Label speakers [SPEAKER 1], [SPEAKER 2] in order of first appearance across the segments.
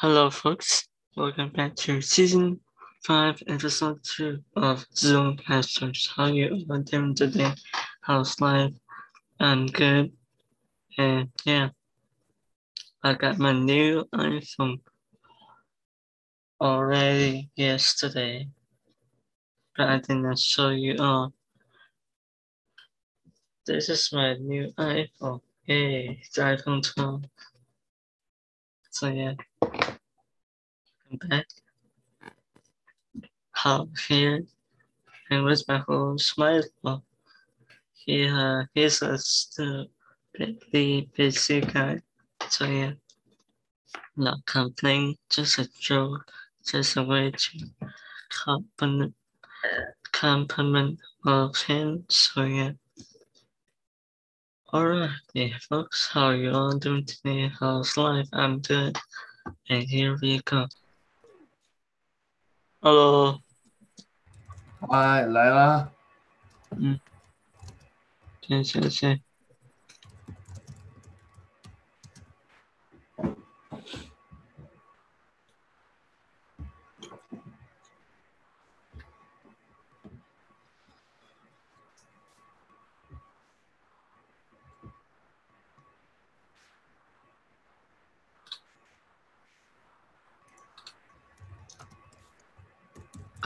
[SPEAKER 1] Hello, folks. Welcome back to season five, episode two of Zoom Pastors. How you all doing today? How's life? I'm good. And yeah, I got my new iPhone already yesterday, but I did not show you all. This is my new iPhone. Hey, it's iPhone 12. So yeah, Back. How here and with my whole smile. He uh, he's a stupidly busy guy. So yeah, not complain, just a joke, just a way to compliment compliment of him. So yeah. Alright, yeah, folks, how you all doing today? How's life? I'm good. And here we go. Hello，
[SPEAKER 2] 嗨，来啦，嗯，
[SPEAKER 1] 谢谢谢。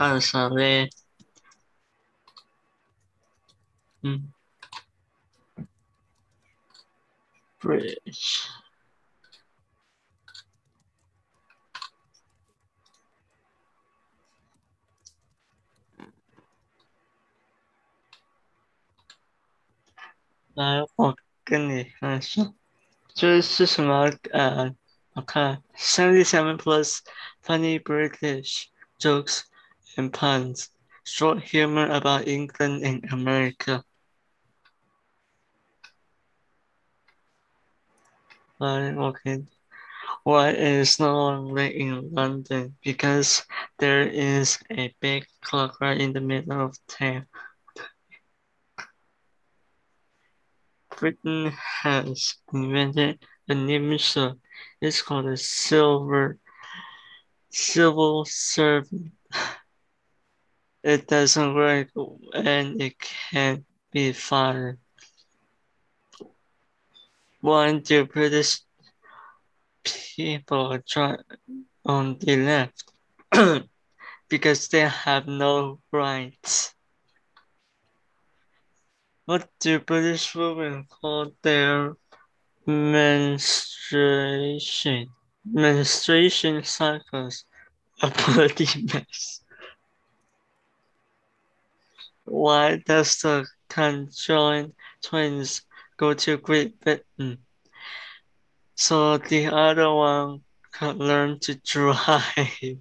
[SPEAKER 1] 谢谢谢。干啥嘞？嗯，bridge。来，我跟你看说，这是什么？呃，我看 seventy-seven plus funny British jokes and puns, short humor about England and America. Right, okay. Why is no longer in London? Because there is a big clock right in the middle of town. Britain has invented a new missile. It's called a silver civil servant. It doesn't work and it can't be fired. Why do British people try on the left? because they have no rights. What do British women call their menstruation? Menstruation cycles a bloody mess. Why does the conjoined twins go to Great Britain? So the other one can learn to drive.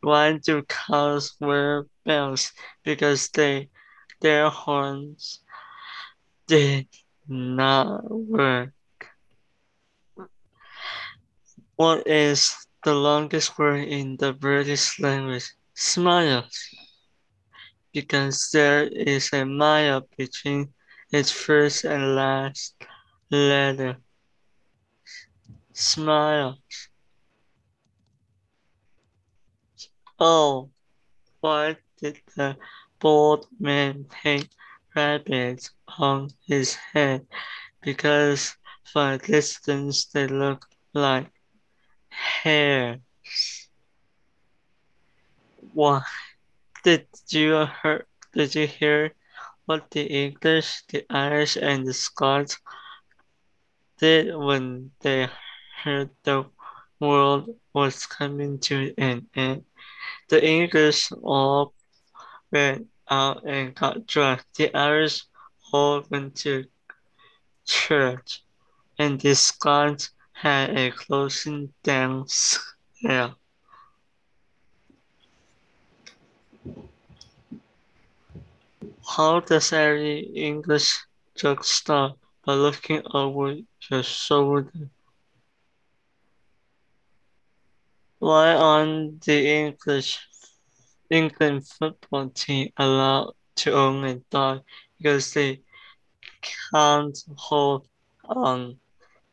[SPEAKER 1] Why do cows wear bells? Because they their horns did not work. What is the longest word in the British language? Smiles. Because there is a mile between its first and last letter. Smiles. Oh, why did the bald man paint rabbits on his head? Because from a distance they look like hairs. Why did you hear? Did you hear what the English, the Irish, and the Scots did when they heard the world was coming to an end? The English all went out and got drunk. The Irish all went to church, and the Scots had a closing dance. Yeah. How does every English joke start? By looking over your shoulder. Why aren't the English England football team allowed to a dog? Because they can't hold on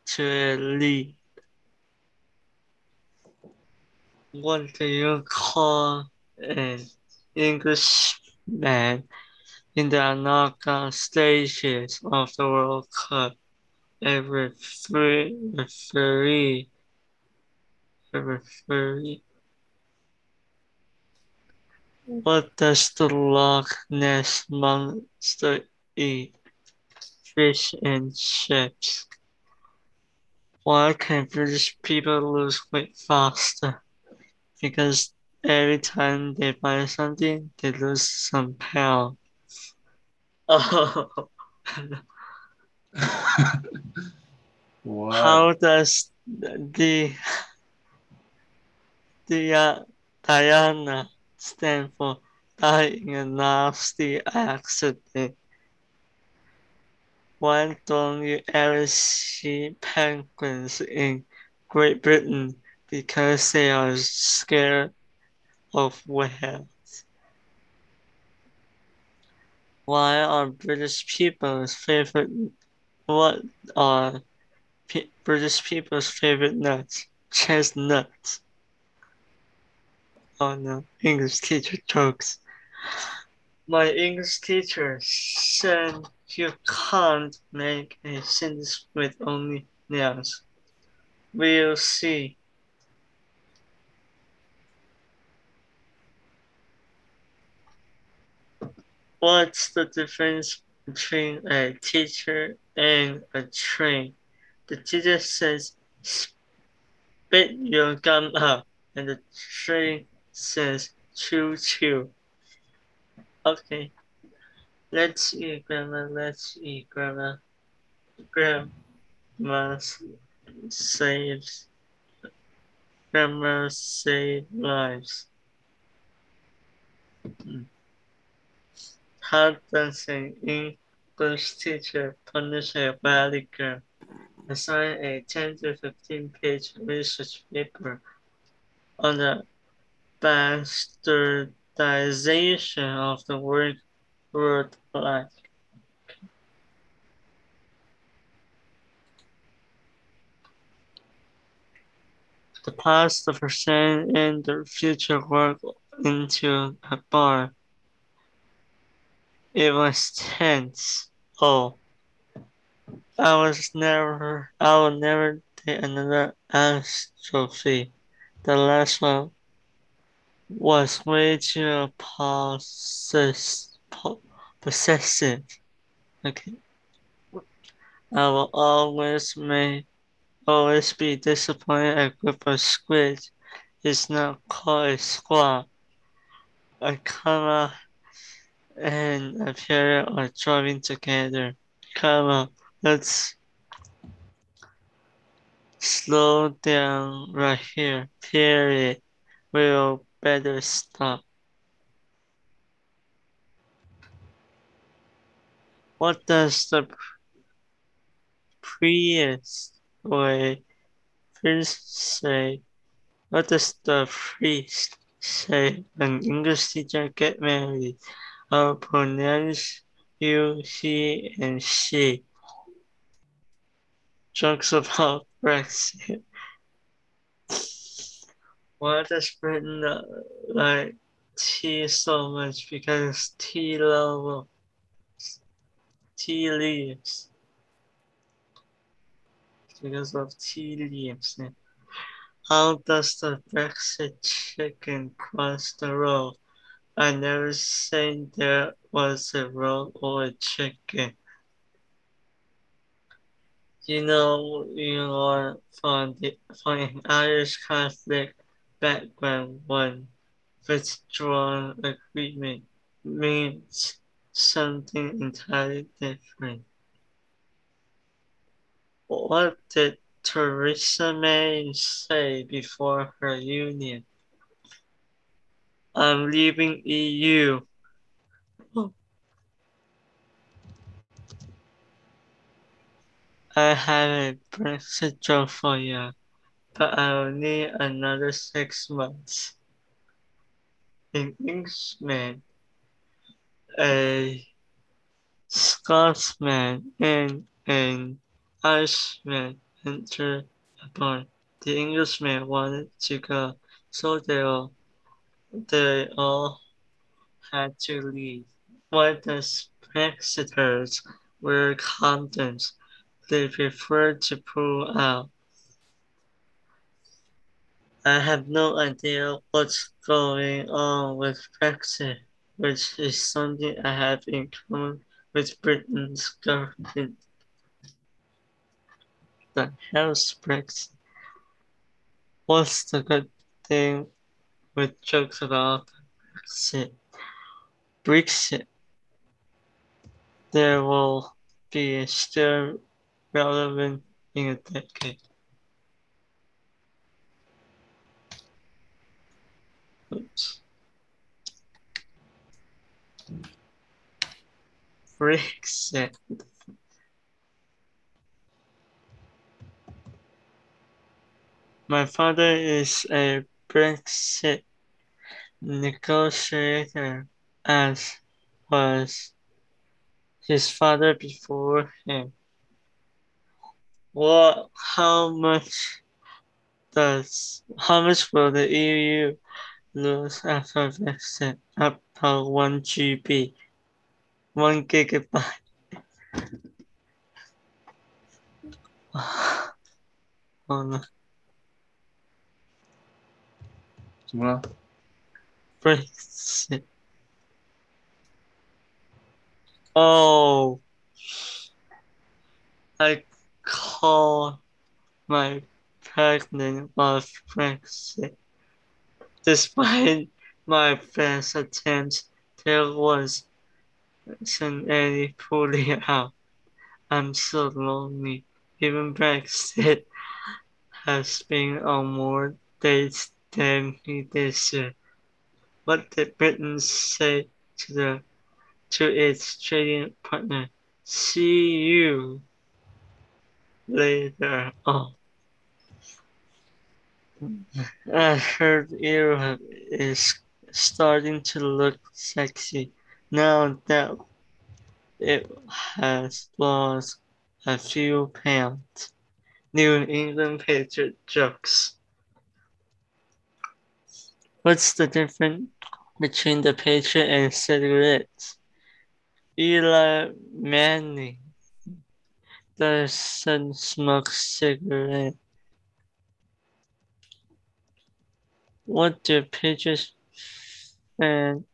[SPEAKER 1] to a lead. What do you call an Englishman in the knockout stages of the World Cup? A referee. referee. Referee. What does the Loch Ness Monster eat? Fish and chips. Why can British people lose weight faster? Because every time they buy something, they lose some pounds. Oh. How does the the uh, Diana stand for dying in a nasty accident? Why don't you ever see penguins in Great Britain? Because they are scared of whales. Why are British people's favorite what are British people's favorite nuts? Chestnuts. Oh no, English teacher jokes. My English teacher said you can't make a sentence with only nouns. We'll see. What's the difference between a teacher and a train? The teacher says, spit your gum up, and the train says, chew chew. Okay. Let's eat, Grandma. Let's eat, Grandma. Grandma saves. Grandma save lives. How does an English teacher punish a valley girl? Assign a 10 to 15 page research paper on the bastardization of the word word black. The past, the present, and the future work into a bar. It was tense. Oh, I was never, I will never take another astrophy. The last one was way too possess, possessive. Okay. I will always may always be disappointed a group of squids is not called a squad. A comma and a period are driving together. Come on, Let's slow down right here. Period. We'll better stop. What does the priest or priest say? What does the priest say when English teacher get married? I'll pronounce you, he, and she. Jokes about Brexit. Why does Britain like tea so much? Because tea love tea leaves. Because of tea leaves. How does the Brexit chicken cross the road? I never said there was a road or a chicken. You know, you are from, the, from an Irish Catholic background when withdrawn agreement means something entirely different. What did Theresa May say before her union? I'm leaving EU. I have a Brexit job for you, but I will need another six months. An Englishman, a Scotsman, and an Irishman entered bar. The Englishman wanted to go so they all, they all had to leave. While the spectators were content, they preferred to pull out. I have no idea what's going on with Brexit, which is something I have in common with Britain's government. The hell's Brexit? What's the good thing with jokes about Brexit? Brexit. There will be still relevant in a decade. Oops. Brexit. My father is a Brexit negotiator, as was his father before him. What? How much does? How much will the EU lose after Brexit? About one GB, one gigabyte. Oh no.
[SPEAKER 2] 怎么了？
[SPEAKER 1] Brexit. Oh, I call my pregnant of Brexit. Despite my best attempts, there was not any pulling out. I'm so lonely. Even Brexit has been on more dates than he year. What did Britain say to the to its trading partner? See you later. Oh. I heard Europe is starting to look sexy now that it has lost a few pounds. New England Patriot jokes. What's the difference between the Patriot and cigarettes? Eli Manning doesn't smoke cigarettes. What do Patriots and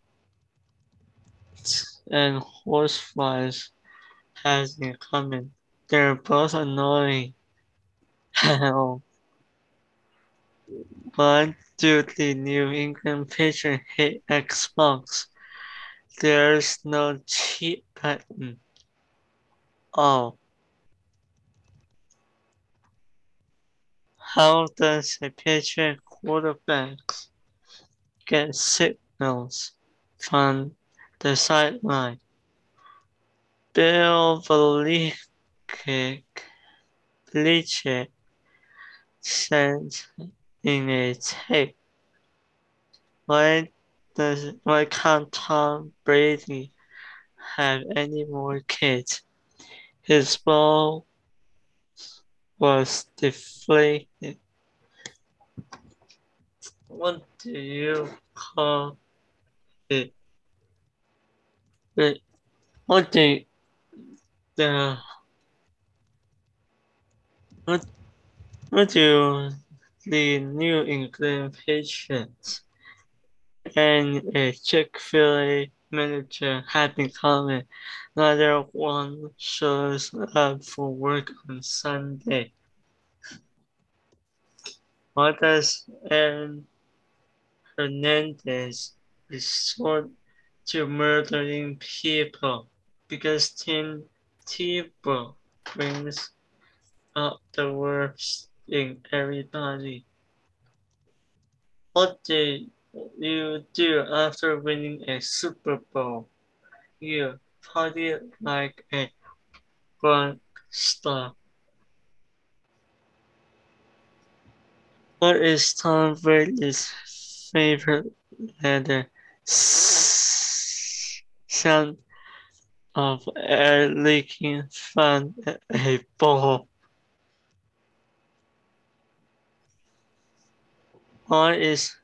[SPEAKER 1] and horseflies has in common? They're both annoying. Why do the New England Patriots hate Xbox? There's no cheat button. Oh. How does a Patriot quarterback get signals from the sideline? Bill Belichick, said in a tape, why does why can't Tom Brady have any more kids? His ball was deflated. What do you call it? What do the what what do the New England Patriots and a Chick-fil-A manager have in common? Neither one shows up for work on Sunday. What does Aaron Hernandez resort to murdering people? Because Tim Tebow brings up the worst in everybody. What do you do after winning a Super Bowl? You party like a rock star. What is Tom Brady's favorite letter? Sound of air leaking from a ball. Why is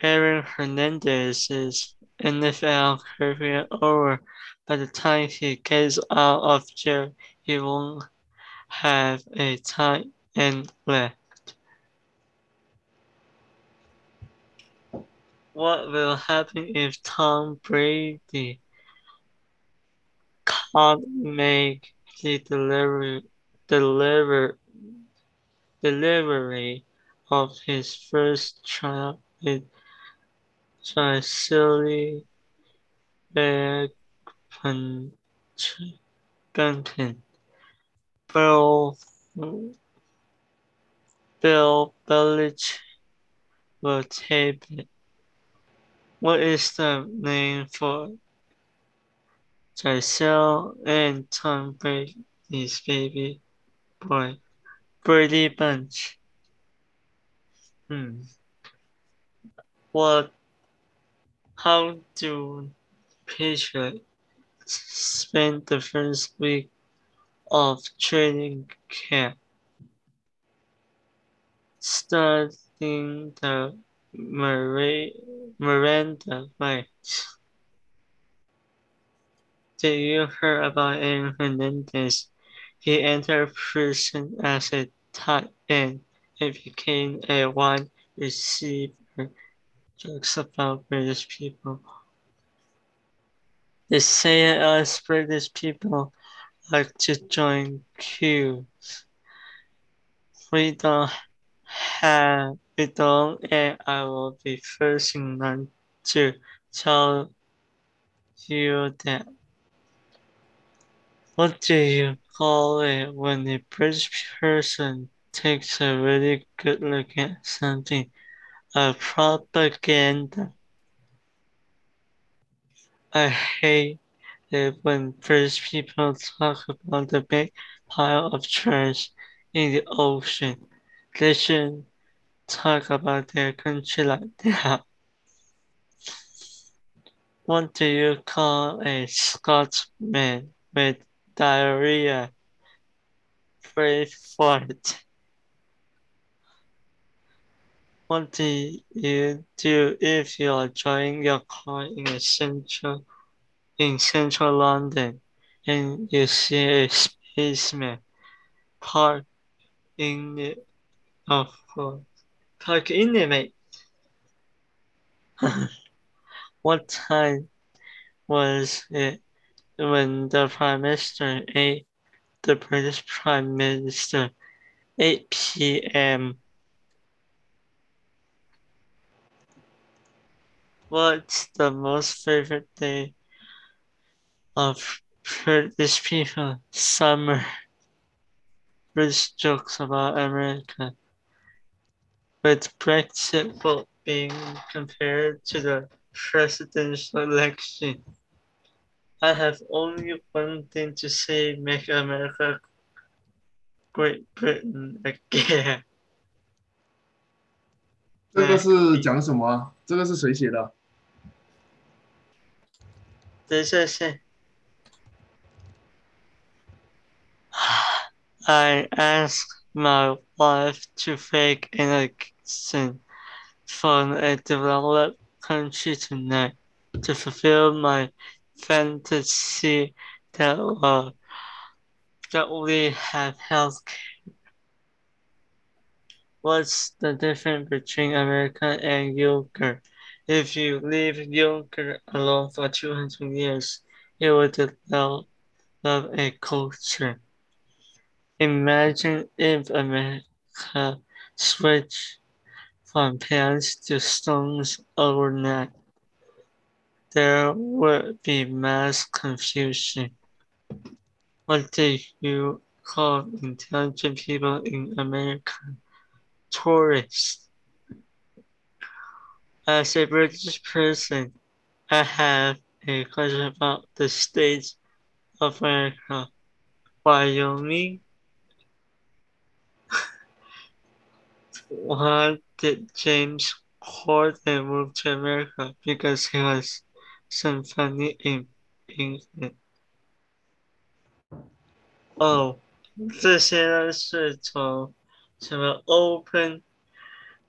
[SPEAKER 1] Aaron Hernandez's NFL career over. By the time he gets out of jail, he won't have a tight end left. What will happen if Tom Brady can't make the delivery, deliver, delivery of his first child with Gisele Bündchen? Bill, Bill Belichick will tape it. What is the name for Gisele and Tom Brady's baby boy? Brady Bunch. Hmm. What? How do Patriots spend the first week of training camp? Starting the Miranda rights. Did you hear about Aaron Hernandez? He entered prison as a tight end and became a wide receiver. Jokes about British people. They say uh, us British people like to join queues. We don't have we don't and I will be first in line to tell you that. What do you call it when a British person takes a really good look at something? A propaganda. I hate it when British people talk about the big pile of trash in the ocean. They should talk about their country like that. What do you call a Scotsman with diarrhea? Brave fart. What do you do if you are driving your car in a central in central London and you see a spaceman parked in the of course park in the mate. what time was it when the Prime Minister ate the British Prime Minister 8 p.m. What's the most favorite day of British people? Summer. British jokes about America. With Brexit vote being compared to the presidential election. I have only one thing to say, make America Great Britain again.
[SPEAKER 2] 这个是讲什么啊？这个是谁写的？
[SPEAKER 1] 等一下先。I asked my wife to fake an accent from a developed country tonight to fulfill my fantasy that uh, that we have health care. What's the difference between America and yogurt? If you leave yogurt alone for 200 years, it will develop a culture. Imagine if America switched from pans to stones overnight. There would be mass confusion. What do you call intelligent people in America? Tourists. As a British person, I have a question about the states of America. Wyoming. Why did James Corden move to America? Because he was some funny in England. 哦，这些呢是从什么 open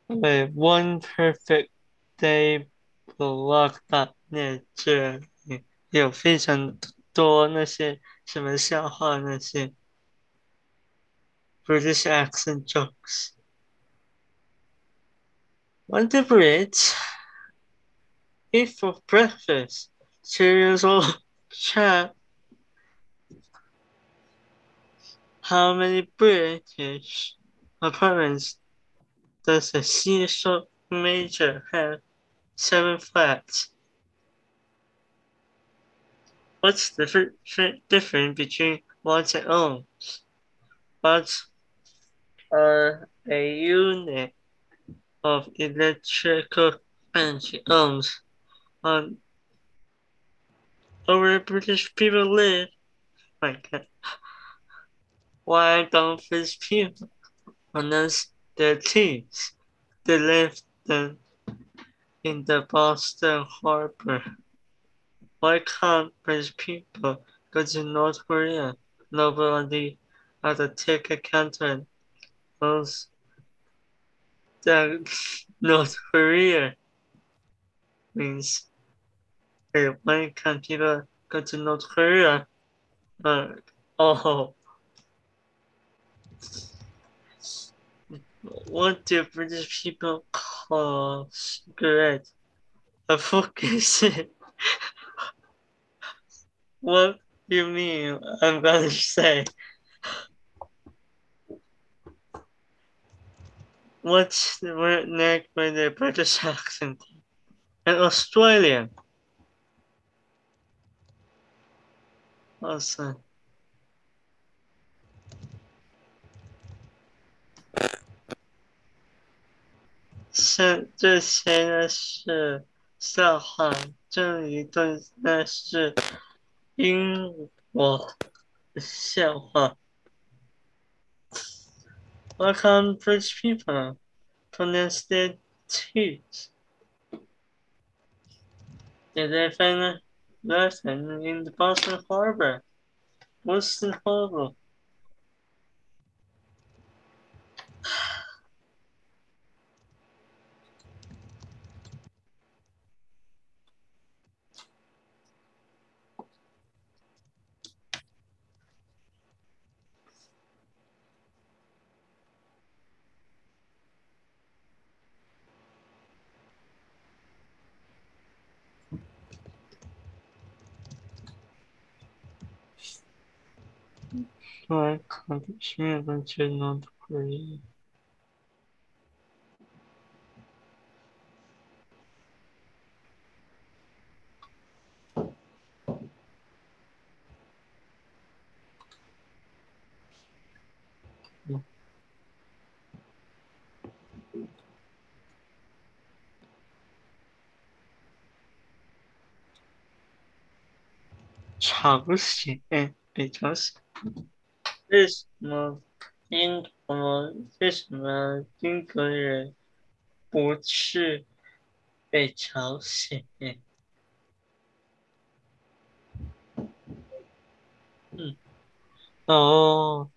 [SPEAKER 1] 对 one perfect Day Blog 大那这里有非常多那些什么笑话那些 British accent jokes. One the Brits eat for breakfast. Serious old chap. How many British apartments does a Cecil Major have? Seven flats. What's the difference between watts and ohms? Watts are a unit of electrical energy. Ohms on um, over British people live. My God. Why don't British people announce their teeth? They live them in the Boston Harbor. Why can't British people go to North Korea? Nobody at the ticket counter knows that North Korea means hey, why can't people go to North Korea? Uh, oh. What do British people call cigarette? A focus. what do you mean? I'm gonna say. What's the word neck with the British accent? An Australian. Awesome. 是这些呢是笑话，这一段那是英国的笑话。Welcome, British people. Pronounce their teeth. Did they find a lesson in the Boston Harbor? Boston Harbor. Like conditioned not free. Charles, eh, because. 为什么英国？为什么英国人不去北朝鲜？嗯，哦，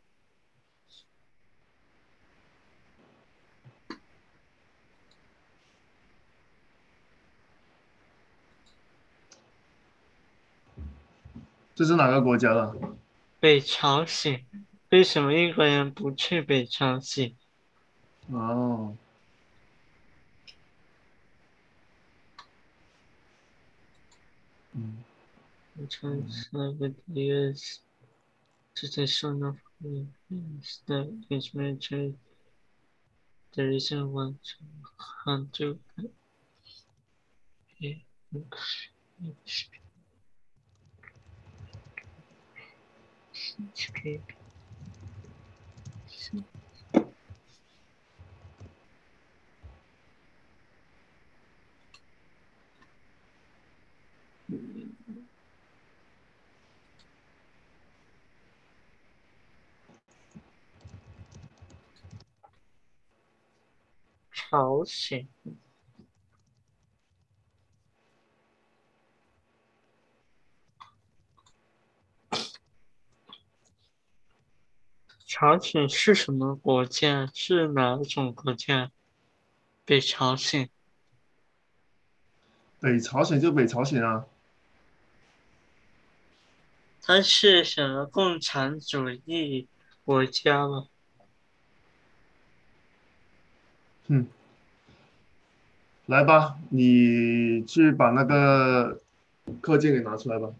[SPEAKER 2] 这是哪个国家的？
[SPEAKER 1] 北朝鲜。为什么英国人不去北朝鲜？
[SPEAKER 2] 哦，嗯，
[SPEAKER 1] Seven years to the son of is that his military there isn't one to hunt to yeah. 朝鲜朝鲜是什么国家？是哪种国家？北朝鲜。
[SPEAKER 2] 北朝鲜就北朝鲜啊。
[SPEAKER 1] 它是什么共产主义国家吗？
[SPEAKER 2] 嗯，来吧，你去把那个课件给拿出来吧。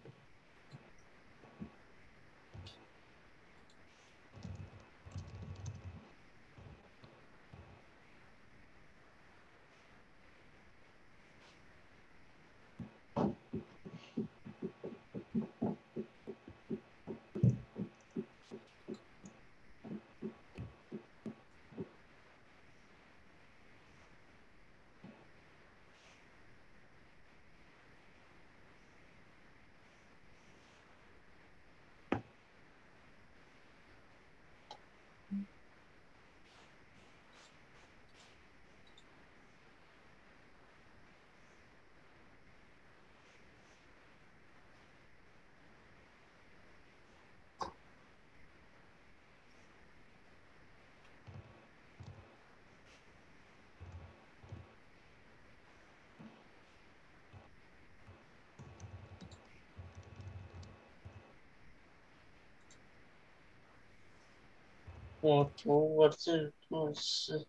[SPEAKER 1] 我读我这部诗，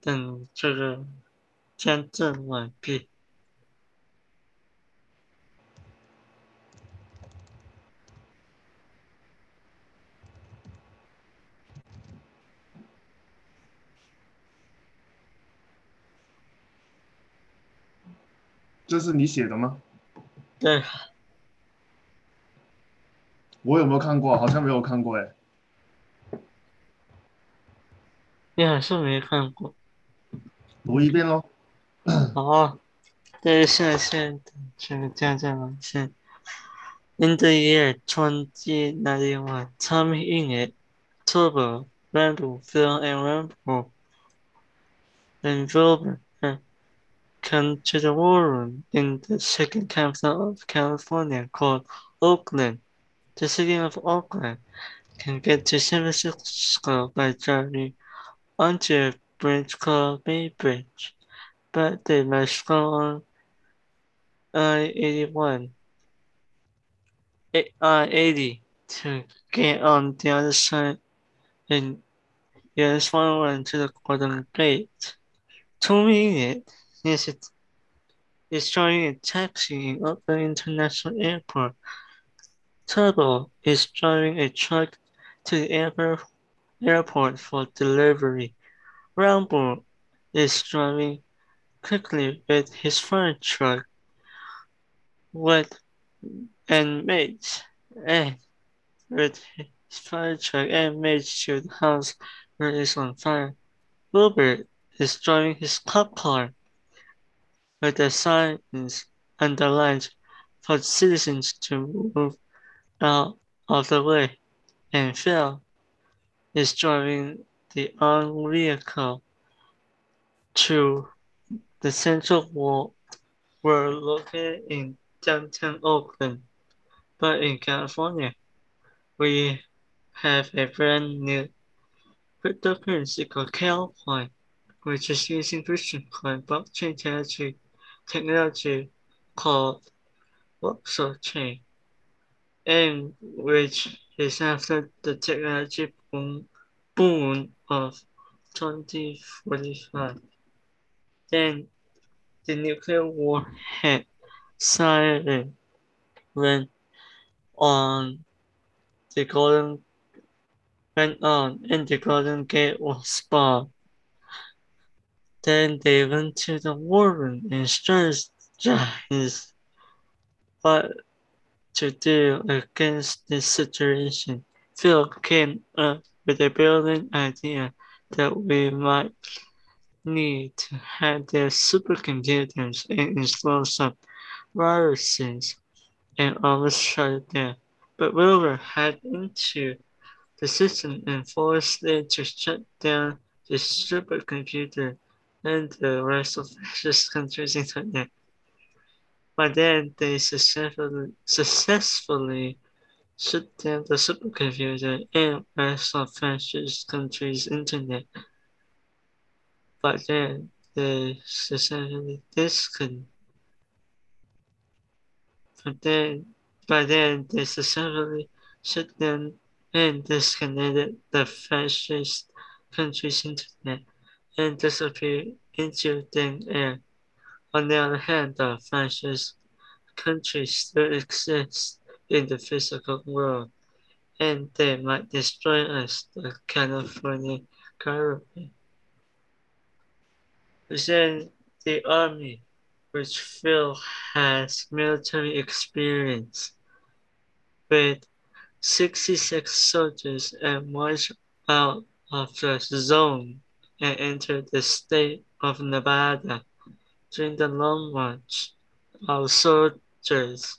[SPEAKER 1] 等这个。签证完毕。
[SPEAKER 2] 这是你写的吗？
[SPEAKER 1] 对，
[SPEAKER 2] 我有没有看过？好像没有看过哎。
[SPEAKER 1] 你还是没看过。
[SPEAKER 2] 读一遍喽。
[SPEAKER 1] 好，这是现这个家长文献。In the year 2091, Tommy Inget, Turbo, Randall, Phil, and Rambo and Wilbur come to the war room in the second capital of California called Oakland. The city of Oakland can get to San Francisco by journey onto a bridge called Bay Bridge, but they must go on I-81, I-80 to get on the other side and yes, forward to the Golden Gate. Two minutes is it is driving a taxi in Oakland International Airport. Turbo is driving a truck to the airport airport for delivery. Rambo is driving quickly with his fire truck. With and mates eh, and with his fire truck and mates to the house where it is on fire. Wilbur is driving his cop car with the signs underlined for citizens to move out of the way. And Phil is driving the armed vehicle to the central wall were located in downtown Oakland. But in California, we have a brand new cryptocurrency called CalCoin, which is using Bitcoin blockchain technology, technology called Voxel Chain, and which is after the technology boom, boom of 2045. Then the nuclear war had siren went on the golden went on and the golden gate was barred. Then they went to the war room and strategized what to do against this situation. Phil came up with a brilliant idea that we might need to have their supercomputers and install some viruses and almost shut it down. but Wilbur had into the system and forced it to shut down the supercomputer and the rest of the country's internet. By then, they successfully, successfully shut down the supercomputer and rest of fascist countries' internet. But then, they successfully disconnected. But then, by then, they successfully shut down and disconnected the fascist country's internet and disappeared into thin air. On the other hand, the fascist countries still exist in the physical world, and they might destroy us, the California government. Then the army, which Phil has military experience with 66 soldiers and marched out of the zone and entered the state of Nevada. During the long march, our soldiers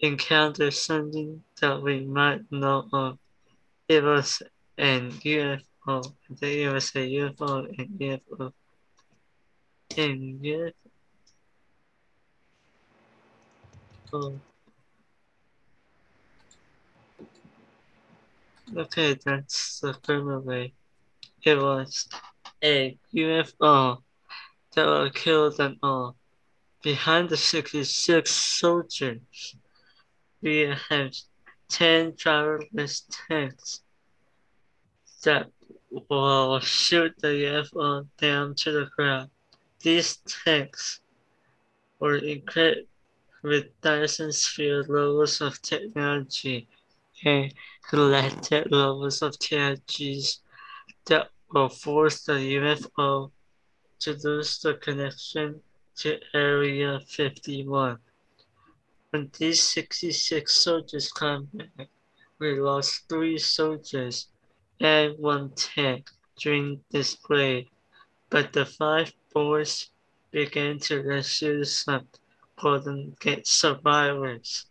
[SPEAKER 1] encountered something that we might know of. It was an UFO. It was a UFO and UFO. And UFO. Okay, that's the further way. It was a UFO that were killed them all. Behind the 66 soldiers, we have 10 driverless tanks that will shoot the UFO down to the ground. These tanks were equipped with Dyson sphere levels of technology and collected levels of TIGs that will force the UFO to lose the connection to Area 51. When these 66 soldiers come back, we lost three soldiers and one tank during this raid, but the five boys began to rescue some Golden Gate survivors.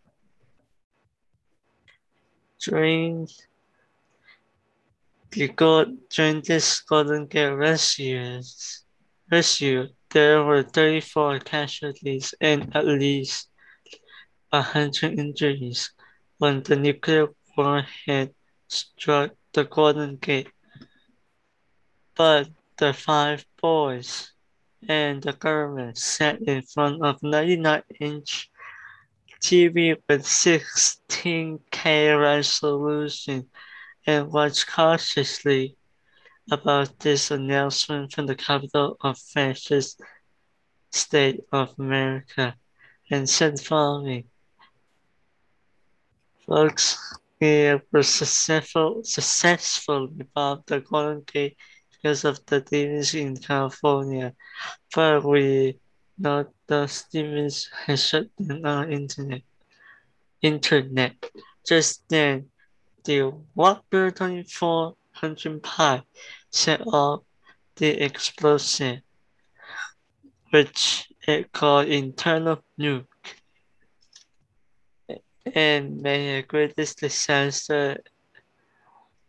[SPEAKER 1] During the God, during this Golden Gate rescues, rescue, there were 34 casualties and at least 100 injuries when the nuclear warhead struck the Golden Gate. But the five boys and the government sat in front of 99-inch TV with 16K resolution and watched cautiously about this announcement from the capital of fascist state of America and said following. Folks, we were successful, successful about the Golden Gate because of the demons in California, but we know the demons has shut down our internet. Internet. Just then, the Walker 2400 Pi set off the explosion, which it called internal nuke, and made a greatest disaster.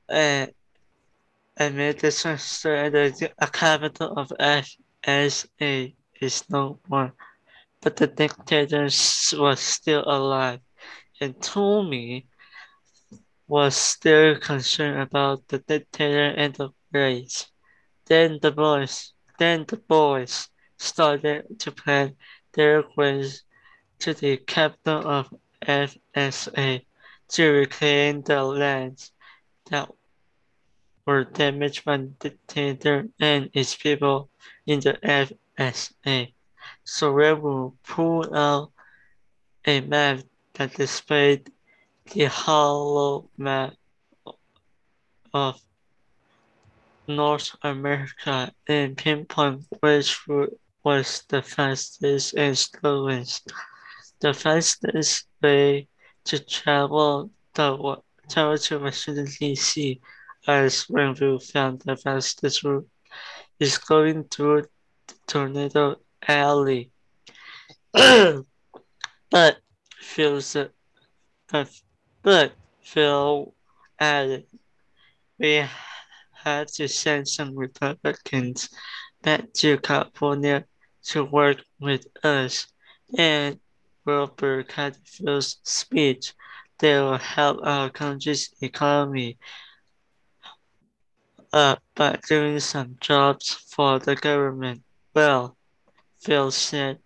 [SPEAKER 1] Uh, amid disaster at the capital of FSA is no more, but the dictator was still alive, and Tommy was still concerned about the dictator and the race. Then the boys, then the boys started to plan their ways to the capital of FSA to reclaim the lands that were damaged by the dictator and its people in the FSA. So Rebel pulled out a map that displayed the hollow map of North America and pinpoint which route was the fastest and slowest. The fastest way to travel the travel to Washington DC as Granville found the fastest route is going through Tornado Alley. but feels but But Phil added, we had to send some Republicans back to California to work with us. And Wilbur Cadfield's speech, they will help our country's economy Uh, up by doing some jobs for the government. Well, Phil said,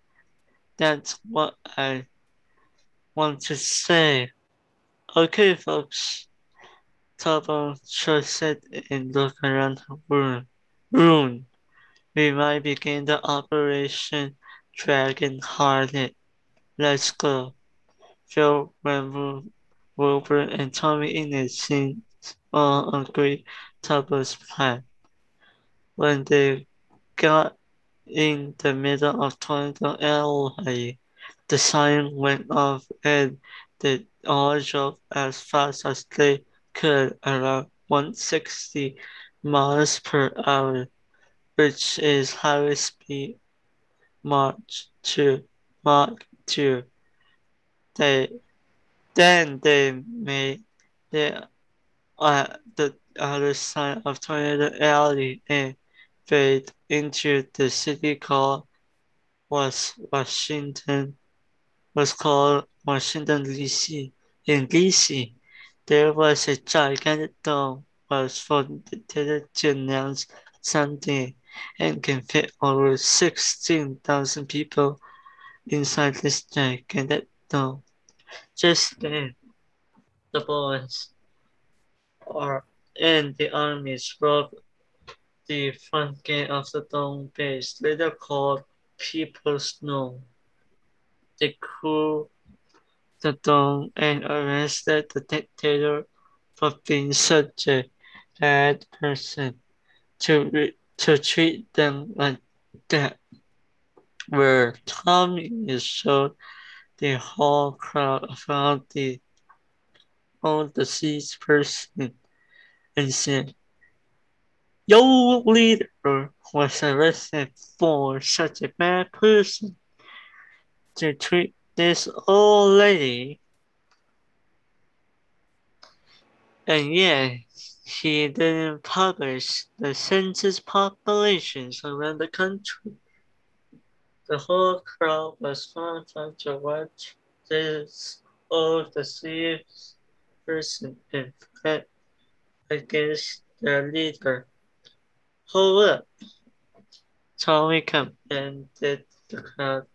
[SPEAKER 1] that's what I want to say. Okay, folks. Tubbo just said and looked around the room. room. We might begin the Operation Dragon Hearted. Let's go. Phil, Ranboo, Wilbur, and Tommy Innocent all agreed Tubbo's plan. When they got in the middle of Tornado Alley, the siren went off and they all drove as fast as they could around 160 miles per hour, which is highway speed March 2, Mach 2. They, then they made the, uh, the other side of Tornado Alley and fade into the city called was Washington was called Washington DC. In DC, there was a gigantic dome was for the to announce something and can fit over 16,000 people inside this gigantic dome. Just then, the boys are in the armies broke the front gate of the dome base, later called People's Snow. They cooled the dome and arrested the dictator for being such a bad person to re- to treat them like that. Where Tommy is showed the whole crowd around the old deceased person and said, Your leader was arrested for such a bad person to treat this old lady. And yet, he didn't publish the census populations around the country. The whole crowd was horrified to watch this old deceased person and fight against their leader. Hold up. Tommy commanded the crowd.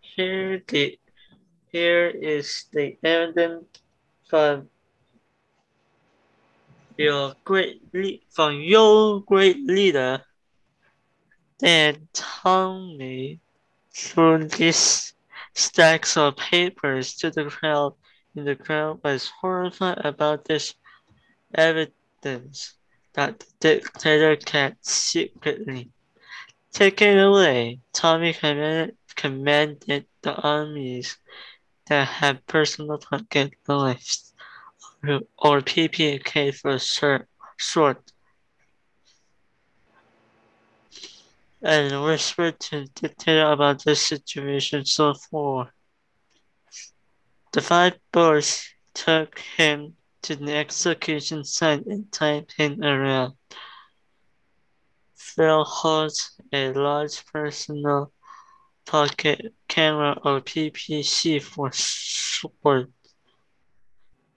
[SPEAKER 1] Here the here is the evidence from your great from your great leader. Then Tommy threw these stacks of papers to the crowd, and the crowd was horrified about this evidence that the dictator kept secretly. Take it away. Tommy commanded, commanded the armies that had personal pocket knives or, or PPK for short, short and whispered to the dictator about the situation so far. The five boys took him to the execution site and tied him around. Phil holds a large personal pocket camera or PPC for support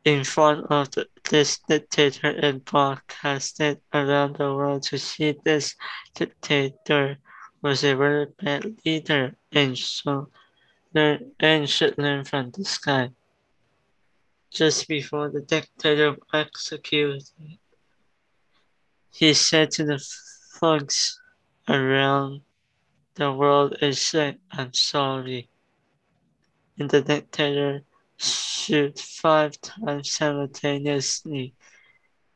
[SPEAKER 1] in front of the, this dictator and broadcasted around the world to see this dictator was a very bad leader and so learn and should learn from this guy. Just before the dictator executed, he said to the folks around the world and said, I'm sorry. And the dictator shoot five times simultaneously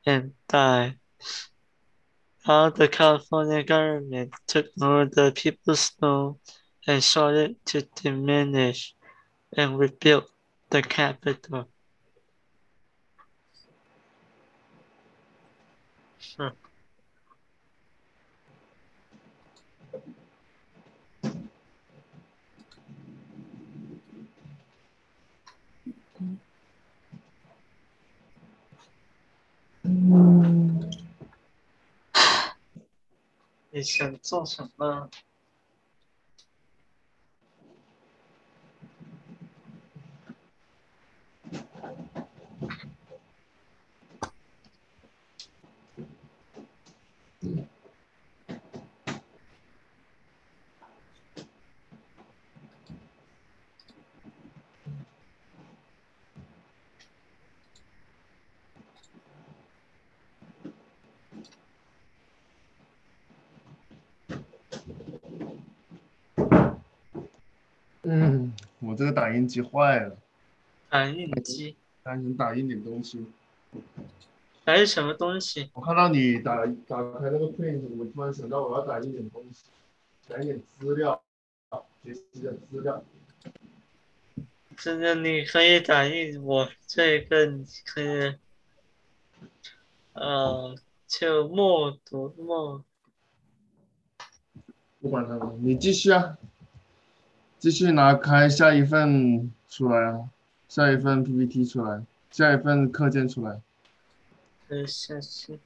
[SPEAKER 1] and died. How the California government took over the people's home and started to diminish and rebuild the capital. 嗯。你想做什么？
[SPEAKER 2] 打印机坏了，
[SPEAKER 1] 打印机
[SPEAKER 2] 赶紧打印点东西。
[SPEAKER 1] 还是什么东西？
[SPEAKER 2] 我看到你打打开那个 print，我突然想到我要打印点东西，打印点资料，学习的资料。
[SPEAKER 1] 真的，你可以打印我这份可以，呃，就默读默
[SPEAKER 2] 不管他了，你继续啊，继续拿开下一份出来啊，下一份 PPT 出来，下一份课件出来。
[SPEAKER 1] 的下去。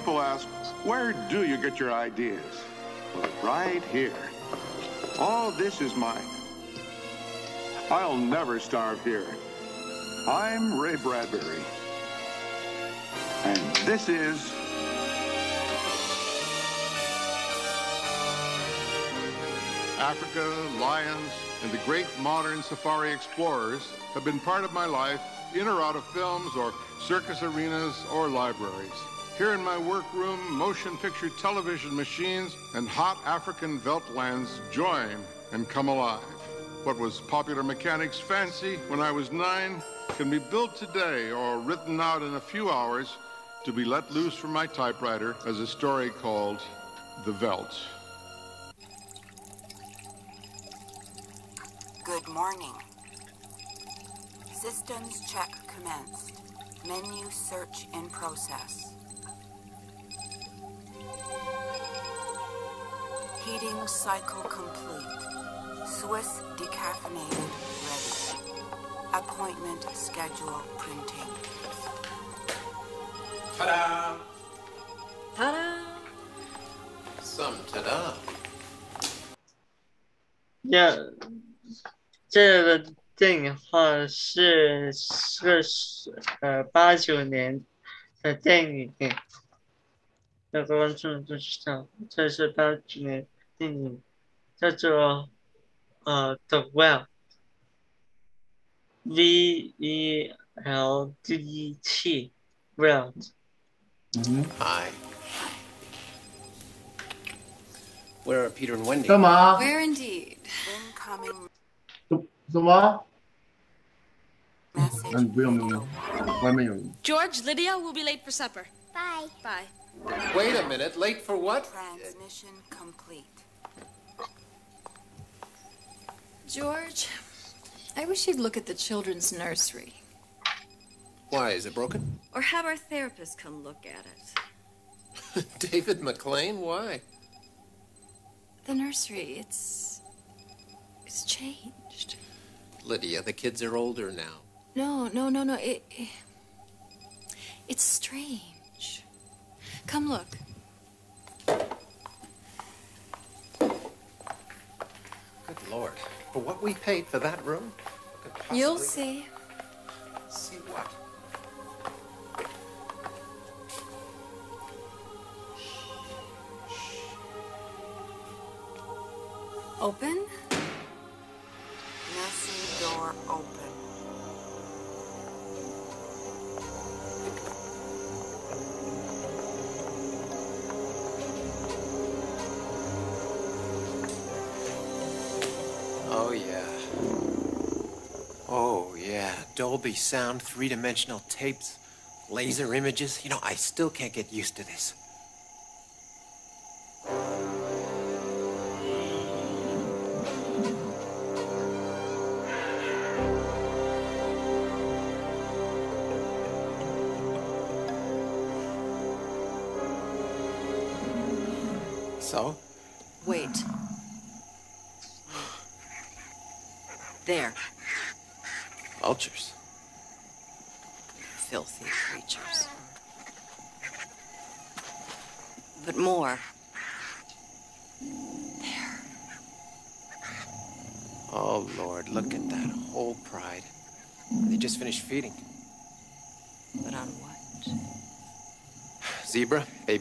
[SPEAKER 3] People ask, where do you get your ideas? Well, right here. All this is mine. I'll never starve here. I'm Ray Bradbury. And this is Africa, lions, and the great modern safari explorers have been part of my life in or out of films or circus arenas or libraries. Here in my workroom, motion picture television machines and hot African veldt join and come alive. What was popular mechanics fancy when I was nine can be built today or written out in a few hours to be let loose from my typewriter as a story called The Veldt.
[SPEAKER 4] Good morning. Systems check commenced. Menu search in process. Heating cycle complete. Swiss decaffeinated ready. Appointment schedule printing.
[SPEAKER 5] Ta-da!
[SPEAKER 6] Ta-da!
[SPEAKER 5] Some ta-da.
[SPEAKER 1] 呀，这个电影话是是是呃八九年的电影，那个观众都知道，这是八九年 电影，叫做呃 The Well，V E L D T Well。
[SPEAKER 2] 嗯哼，
[SPEAKER 5] Hi. Where are Peter and Wendy?
[SPEAKER 2] 干嘛？
[SPEAKER 6] Where indeed?
[SPEAKER 4] Incoming
[SPEAKER 2] 什么？
[SPEAKER 4] message.
[SPEAKER 2] 嗯，不用不用，外面有人。
[SPEAKER 6] George, Lydia will be late for supper.
[SPEAKER 7] Bye.
[SPEAKER 6] Bye.
[SPEAKER 5] Wait a minute. Late for what?
[SPEAKER 4] Transmission complete.
[SPEAKER 6] George, I wish you'd look at the children's nursery.
[SPEAKER 5] Why, is it broken?
[SPEAKER 6] Or have our therapist come look at it.
[SPEAKER 5] David McClean? Why?
[SPEAKER 6] The nursery, it's. it's changed.
[SPEAKER 5] Lydia, the kids are older now.
[SPEAKER 6] No, no, no, no. It, it, it's strange. Come look.
[SPEAKER 5] Good Lord. For what we paid for that room?
[SPEAKER 6] You'll see.
[SPEAKER 5] See what?
[SPEAKER 6] Open?
[SPEAKER 4] Nursery door open.
[SPEAKER 5] Dolby sound, three dimensional tapes, laser images. You know, I still can't get used to this.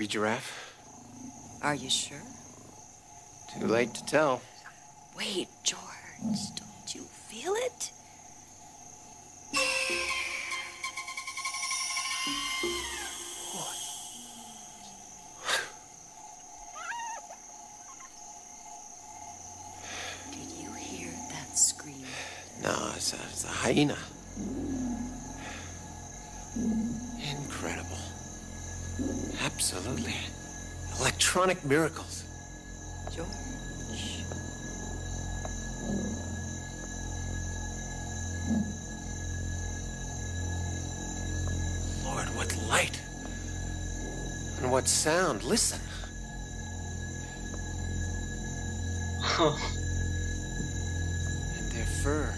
[SPEAKER 5] Giraffe.
[SPEAKER 6] Are you sure?
[SPEAKER 5] Too late to tell.
[SPEAKER 6] Wait, George. Don't you feel it? Did you hear that scream?
[SPEAKER 5] No, it's a, it's a hyena. Electronic miracles.
[SPEAKER 6] George.
[SPEAKER 5] Lord, what light. And what sound. Listen. And their fur.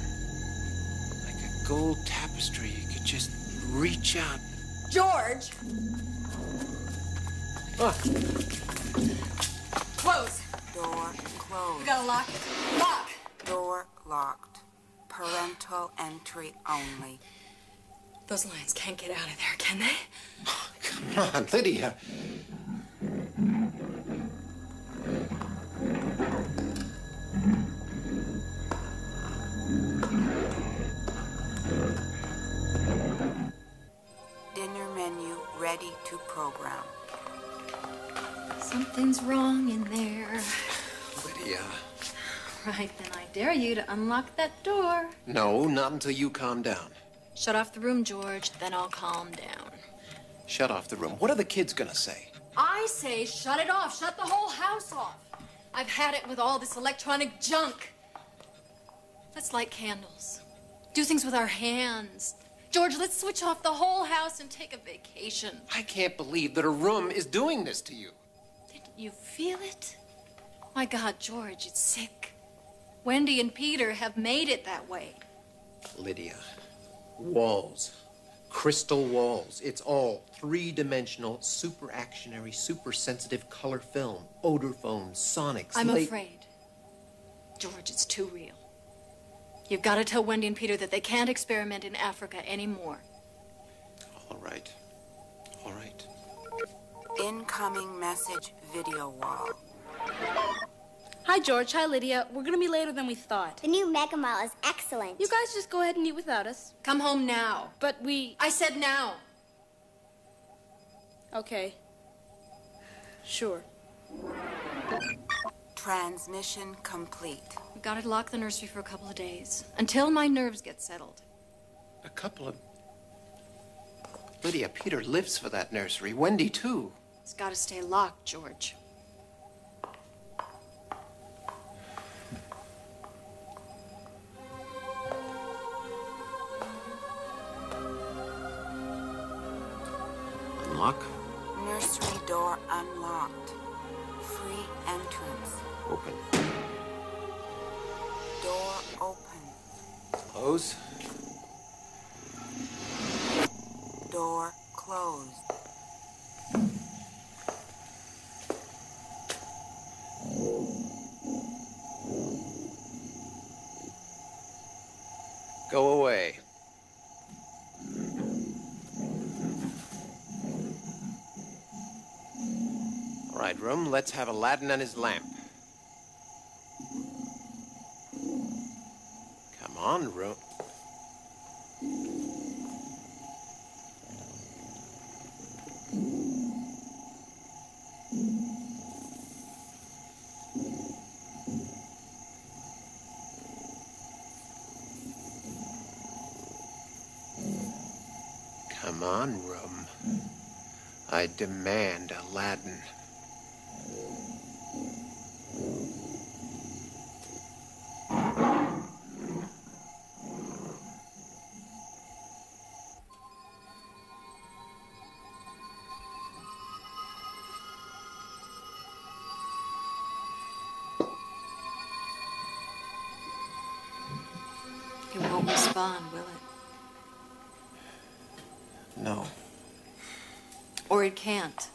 [SPEAKER 5] Like a gold tapestry. You could just reach out.
[SPEAKER 6] George!
[SPEAKER 5] Ah,
[SPEAKER 4] locked. Parental entry only.
[SPEAKER 6] Those lions can't get out of there, can they?
[SPEAKER 5] Oh, come on, Lydia.
[SPEAKER 4] Dinner menu ready to program.
[SPEAKER 6] Something's wrong in there.
[SPEAKER 5] Lydia.
[SPEAKER 6] Right, then I dare you to unlock that door.
[SPEAKER 5] No, not until you calm down.
[SPEAKER 6] Shut off the room, George, then I'll calm down.
[SPEAKER 5] Shut off the room. What are the kids gonna say?
[SPEAKER 6] I say shut it off. Shut the whole house off. I've had it with all this electronic junk. Let's light candles. Do things with our hands. George, let's switch off the whole house and take a vacation.
[SPEAKER 5] I can't believe that a room is doing this to you.
[SPEAKER 6] Didn't you feel it? My God, George, it's sick. Wendy and Peter have made it that way.
[SPEAKER 5] Lydia, walls, crystal walls. It's all three dimensional, superreactionary, super sensitive color film, odor foam, sonics.
[SPEAKER 6] I'm
[SPEAKER 5] la-
[SPEAKER 6] afraid. George, it's too real. You've got to tell Wendy and Peter that they can't experiment in Africa anymore.
[SPEAKER 5] All right. All right.
[SPEAKER 4] Incoming message video wall.
[SPEAKER 7] Hi, George. Hi, Lydia. We're gonna be later than we thought.
[SPEAKER 8] The new Mega Mall is excellent.
[SPEAKER 7] You guys just go ahead and eat without us.
[SPEAKER 6] Come home now.
[SPEAKER 7] But we.
[SPEAKER 6] I said now.
[SPEAKER 7] Okay. Sure.
[SPEAKER 4] Transmission complete.
[SPEAKER 6] We've got to lock the nursery for a couple of days until my nerves get settled.
[SPEAKER 5] A couple of. Lydia, Peter lives for that nursery. Wendy, too.
[SPEAKER 6] It's got to stay locked, George.
[SPEAKER 5] Unlock.
[SPEAKER 4] Nursery door unlocked. Free entrance.
[SPEAKER 5] Open.
[SPEAKER 4] Door open.
[SPEAKER 5] Close.
[SPEAKER 4] Door closed.
[SPEAKER 5] Go away. All right, room, let's have Aladdin and his lamp. Come on, room. Come on, room. I demand Aladdin.
[SPEAKER 6] Can't.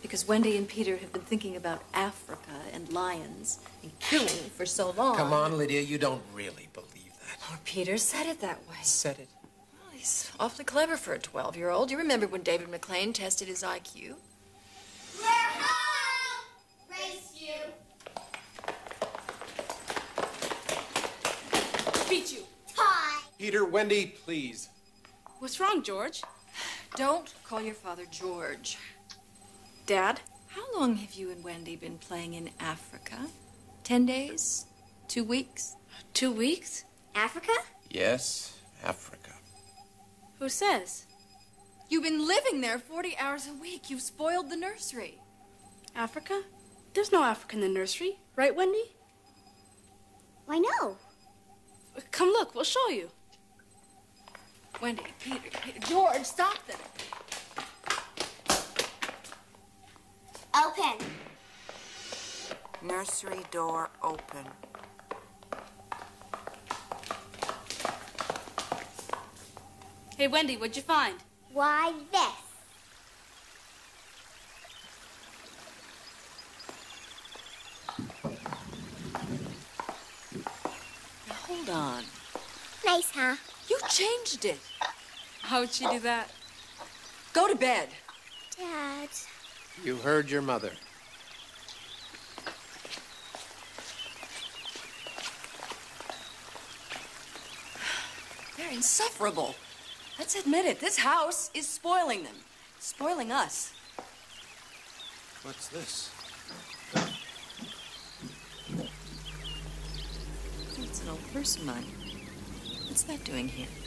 [SPEAKER 6] Because Wendy and Peter have been thinking about Africa and lions and killing for so long.
[SPEAKER 5] Come on, Lydia, you don't really believe that.
[SPEAKER 6] Or Peter said it that way.
[SPEAKER 5] Said it.
[SPEAKER 6] Well, he's awfully clever for a 12 year old. You remember when David McClean tested his IQ?
[SPEAKER 8] We're home! Race you.
[SPEAKER 7] Beat you.
[SPEAKER 8] Tie.
[SPEAKER 5] Peter, Wendy, please.
[SPEAKER 7] What's wrong, George?
[SPEAKER 6] Don't call your father George.
[SPEAKER 7] Dad?
[SPEAKER 6] How long have you and Wendy been playing in Africa? Ten days? Two weeks?
[SPEAKER 7] Two weeks?
[SPEAKER 8] Africa?
[SPEAKER 5] Yes, Africa.
[SPEAKER 7] Who says?
[SPEAKER 6] You've been living there 40 hours a week. You've spoiled the nursery.
[SPEAKER 7] Africa? There's no Africa in the nursery, right, Wendy?
[SPEAKER 8] Why no?
[SPEAKER 7] Come look, we'll show you.
[SPEAKER 6] Wendy, Peter, Peter, George, stop them.
[SPEAKER 8] Open.
[SPEAKER 4] Nursery door open.
[SPEAKER 7] Hey, Wendy, what'd you find?
[SPEAKER 8] Why this?
[SPEAKER 6] Now, hold on.
[SPEAKER 8] Nice, huh?
[SPEAKER 6] You changed it.
[SPEAKER 7] How'd she do that?
[SPEAKER 6] Go to bed.
[SPEAKER 8] Dad.
[SPEAKER 5] You heard your mother.
[SPEAKER 6] They're insufferable. Let's admit it. This house is spoiling them. Spoiling us.
[SPEAKER 5] What's this?
[SPEAKER 6] It's an old purse of mine. What's that doing here? "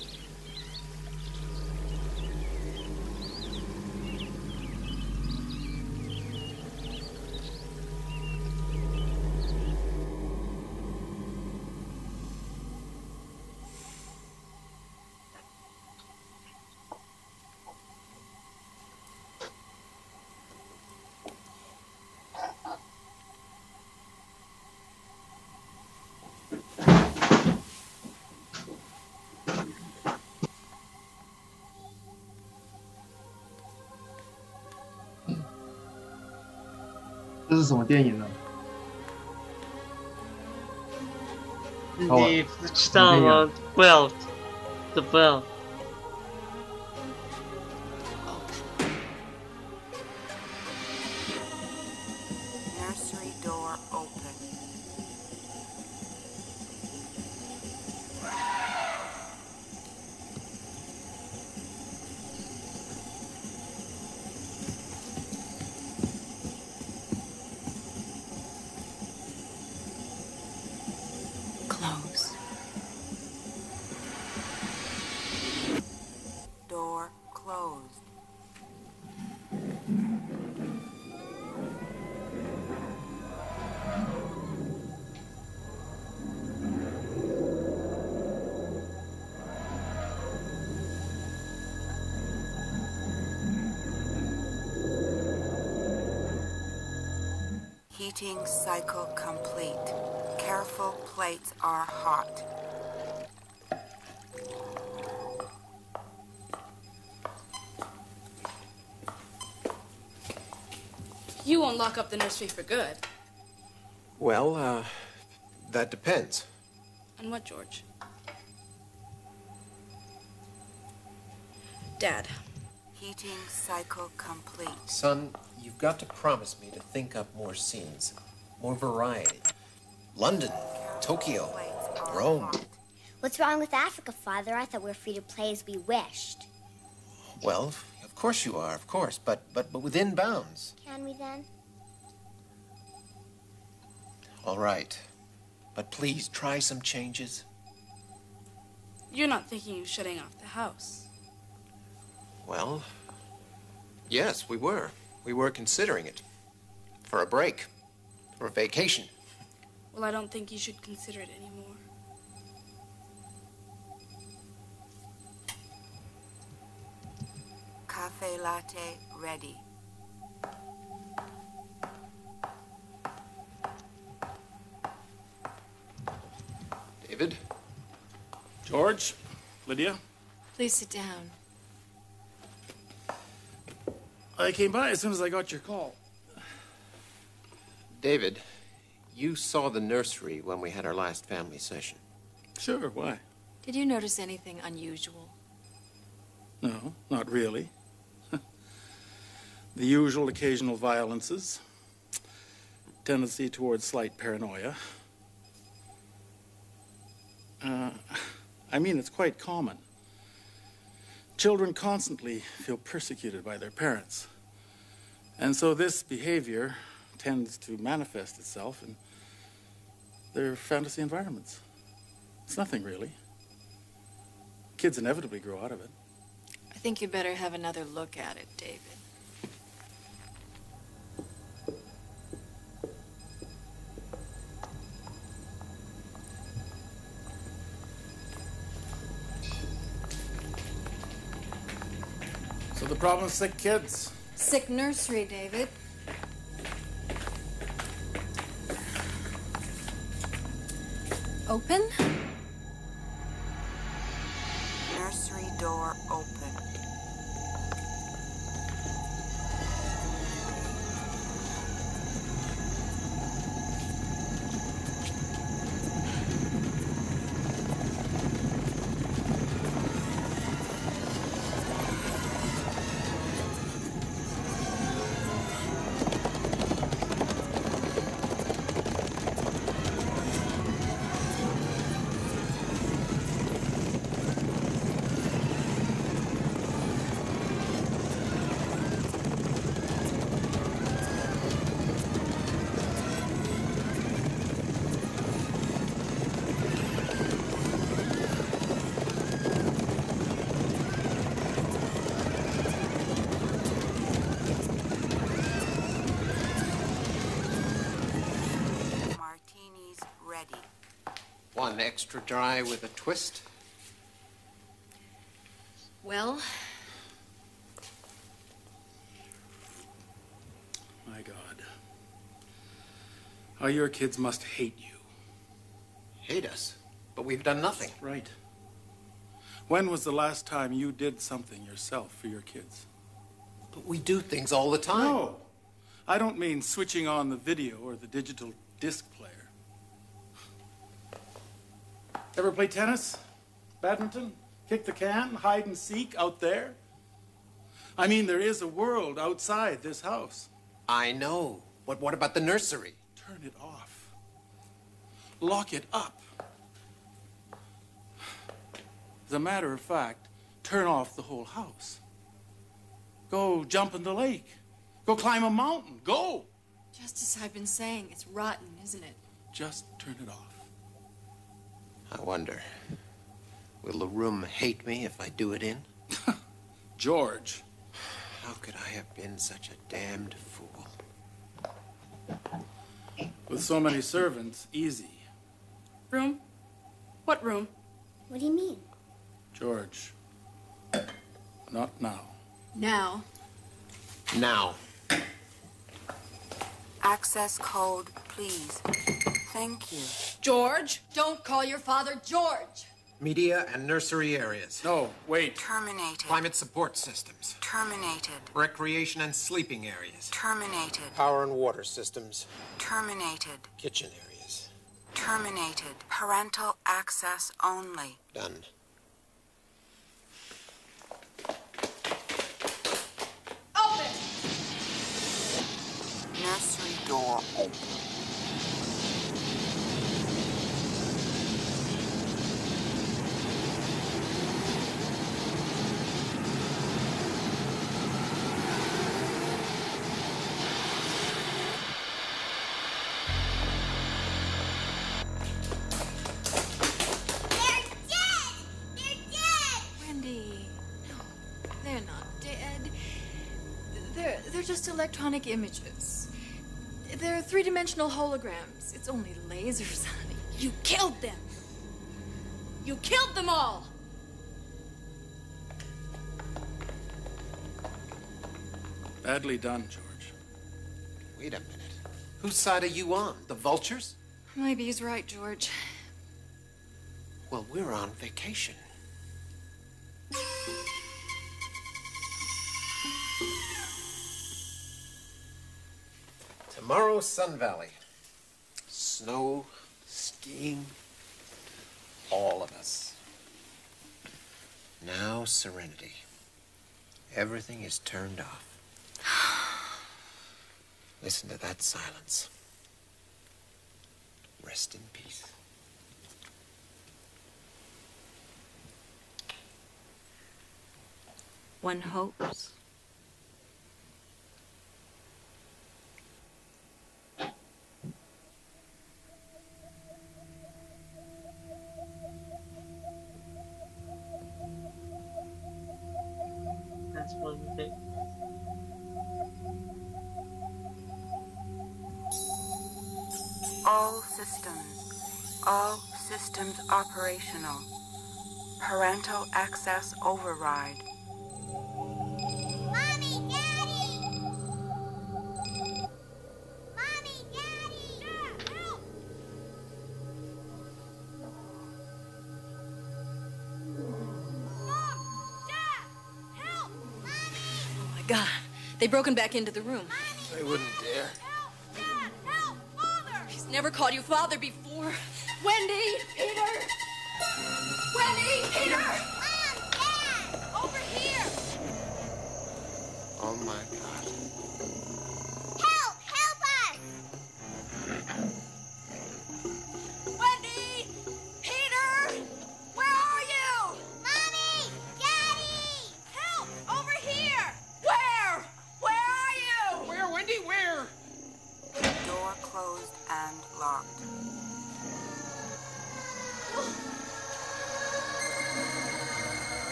[SPEAKER 2] 这是什么电影呢？
[SPEAKER 1] 你不知道吗？Well, the well.
[SPEAKER 4] Heating cycle complete. Careful plates are hot.
[SPEAKER 7] You won't lock up the nursery for good.
[SPEAKER 5] Well, uh, that depends.
[SPEAKER 7] On what, George? Dad.
[SPEAKER 4] Heating cycle complete.
[SPEAKER 5] Son, you've got to promise me to think up more scenes, more variety. London, Tokyo, Rome.
[SPEAKER 8] What's wrong with Africa, Father? I thought we were free to play as we wished.
[SPEAKER 5] Well, of course you are, of course, but but but within bounds.
[SPEAKER 8] Can we then?
[SPEAKER 5] All right. But please try some changes.
[SPEAKER 7] You're not thinking of shutting off the house.
[SPEAKER 5] Well, yes, we were. We were considering it. For a break. For a vacation.
[SPEAKER 7] Well, I don't think you should consider it anymore.
[SPEAKER 4] Cafe latte ready.
[SPEAKER 5] David?
[SPEAKER 9] George, Lydia,
[SPEAKER 6] Please sit down.
[SPEAKER 9] I came by as soon as I got your call.
[SPEAKER 5] David, you saw the nursery when we had our last family session.
[SPEAKER 9] Sure, why?
[SPEAKER 6] Did you notice anything unusual?
[SPEAKER 9] No, not really. the usual occasional violences, tendency towards slight paranoia. Uh, I mean, it's quite common. Children constantly feel persecuted by their parents. And so this behavior tends to manifest itself in their fantasy environments. It's nothing really. Kids inevitably grow out of it.
[SPEAKER 6] I think you better have another look at it, David.
[SPEAKER 9] So the problem's sick kids.
[SPEAKER 6] Sick nursery, David. Open?
[SPEAKER 4] Nursery door open.
[SPEAKER 5] One extra dry with a twist.
[SPEAKER 6] Well,
[SPEAKER 9] My God. How your kids must hate you.
[SPEAKER 5] Hate us. But we've done nothing.
[SPEAKER 9] Right. When was the last time you did something yourself for your kids?
[SPEAKER 5] But we do things all the time.
[SPEAKER 9] No. I don't mean switching on the video or the digital disc Ever play tennis? Badminton? Kick the can? Hide and seek out there? I mean, there is a world outside this house.
[SPEAKER 5] I know. But what about the nursery?
[SPEAKER 9] Turn it off. Lock it up. As a matter of fact, turn off the whole house. Go jump in the lake. Go climb a mountain. Go.
[SPEAKER 6] just as I've been saying, it's rotten, isn't it?
[SPEAKER 9] Just turn it off.
[SPEAKER 5] I wonder. Will the room hate me if I do it in?
[SPEAKER 9] George.
[SPEAKER 5] How could I have been such a damned fool?
[SPEAKER 9] With so many servants, easy.
[SPEAKER 7] Room? What room?
[SPEAKER 8] What do you mean?
[SPEAKER 9] George. Not now.
[SPEAKER 6] Now,
[SPEAKER 5] Now.
[SPEAKER 4] Access code, please. Thank you.
[SPEAKER 6] George? Don't call your father George.
[SPEAKER 5] Media and nursery areas.
[SPEAKER 9] No, wait.
[SPEAKER 4] Terminated.
[SPEAKER 5] Climate support systems.
[SPEAKER 4] Terminated.
[SPEAKER 5] Recreation and sleeping areas.
[SPEAKER 4] Terminated.
[SPEAKER 5] Power and water systems.
[SPEAKER 4] Terminated.
[SPEAKER 5] Kitchen areas.
[SPEAKER 4] Terminated. Parental access only.
[SPEAKER 5] Done.
[SPEAKER 6] Electronic images. They're three dimensional holograms. It's only lasers, honey.
[SPEAKER 7] You killed them. You killed them all.
[SPEAKER 9] Badly done, George.
[SPEAKER 5] Wait a minute. Whose side are you on? The vultures?
[SPEAKER 6] Maybe he's right, George.
[SPEAKER 5] Well, we're on vacation. Tomorrow, Sun Valley. Snow, skiing, all of us. Now, serenity. Everything is turned off. Listen to that silence. Rest in peace.
[SPEAKER 10] One hopes.
[SPEAKER 1] That's one thing.
[SPEAKER 4] All systems. All systems operational. Parental access override.
[SPEAKER 8] Mommy, Daddy! Mommy, Daddy! Dad, help! Mom! Dad! Help!
[SPEAKER 6] Oh my god. They broken back into the room.
[SPEAKER 5] They wouldn't dare.
[SPEAKER 6] Never called you father before. Wendy! Peter! Wendy! Peter!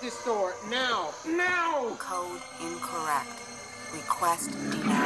[SPEAKER 5] This door now. Now.
[SPEAKER 4] Code incorrect. Request denied.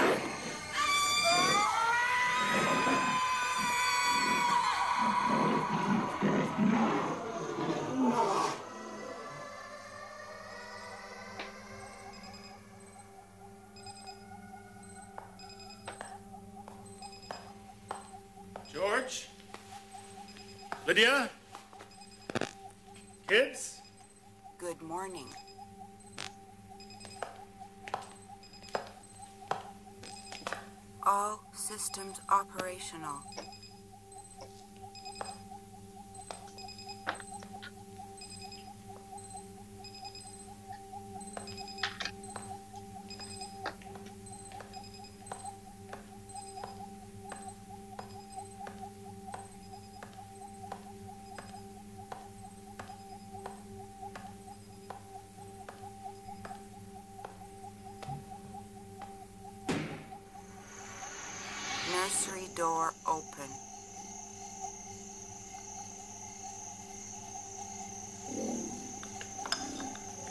[SPEAKER 4] Door open.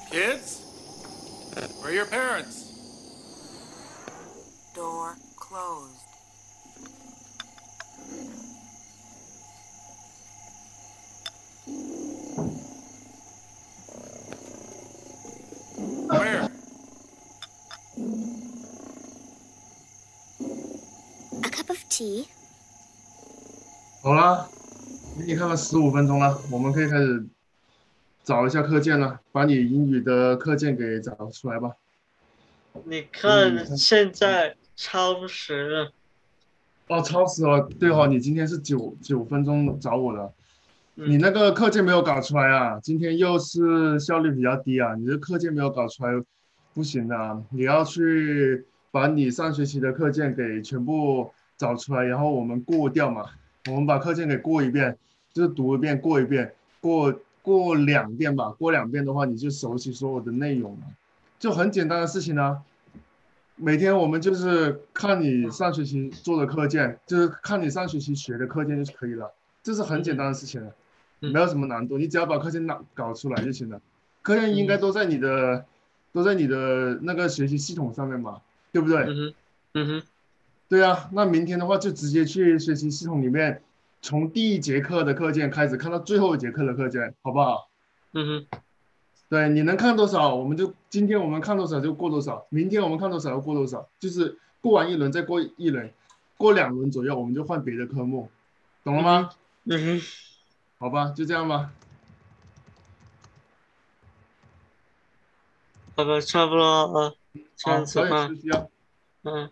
[SPEAKER 9] Kids? Where are your parents?
[SPEAKER 8] Tea.
[SPEAKER 2] 好啦，你看看十五分钟了，我们可以开始找一下课件了，把你英语的课件给找出来吧。
[SPEAKER 1] 你看现在超时了。
[SPEAKER 2] 哦，超时了，对哦，你今天是九九分钟找我的，
[SPEAKER 1] 嗯
[SPEAKER 2] 你那个课件没有搞出来啊，今天又是效率比较低啊，你的课件没有搞出来，不行的啊，你要去把你上学期的课件给全部找出来，然后我们过掉嘛，我们把课件给过一遍，就是读一遍过一遍，过过两遍吧，过两遍的话你就熟悉所有的内容了，就很简单的事情啊。每天我们就是看你上学期做的课件，就是看你上学期学的课件就可以了，这是很简单的事情了，
[SPEAKER 1] 嗯
[SPEAKER 2] 没有什么难度，你只要把课件拿搞出来就行了。课件应该都在你的，都在你的那个学习系统上面嘛，对不对？
[SPEAKER 1] 嗯哼，嗯哼，
[SPEAKER 2] 对啊，那明天的话就直接去学习系统里面，从第一节课的课件开始看到最后一节课的课件，好不好？
[SPEAKER 1] 嗯哼，
[SPEAKER 2] 对，你能看多少，我们就今天我们看多少就过多少，明天我们看多少就过多少，就是过完一轮再过一轮，过两轮左右我们就换别的科目，懂了吗？
[SPEAKER 1] 嗯哼，
[SPEAKER 2] 好吧，就这样吧。
[SPEAKER 1] 好吧，差不多了，这
[SPEAKER 2] 好，
[SPEAKER 1] 样子吧
[SPEAKER 2] 休，息啊。
[SPEAKER 1] 嗯。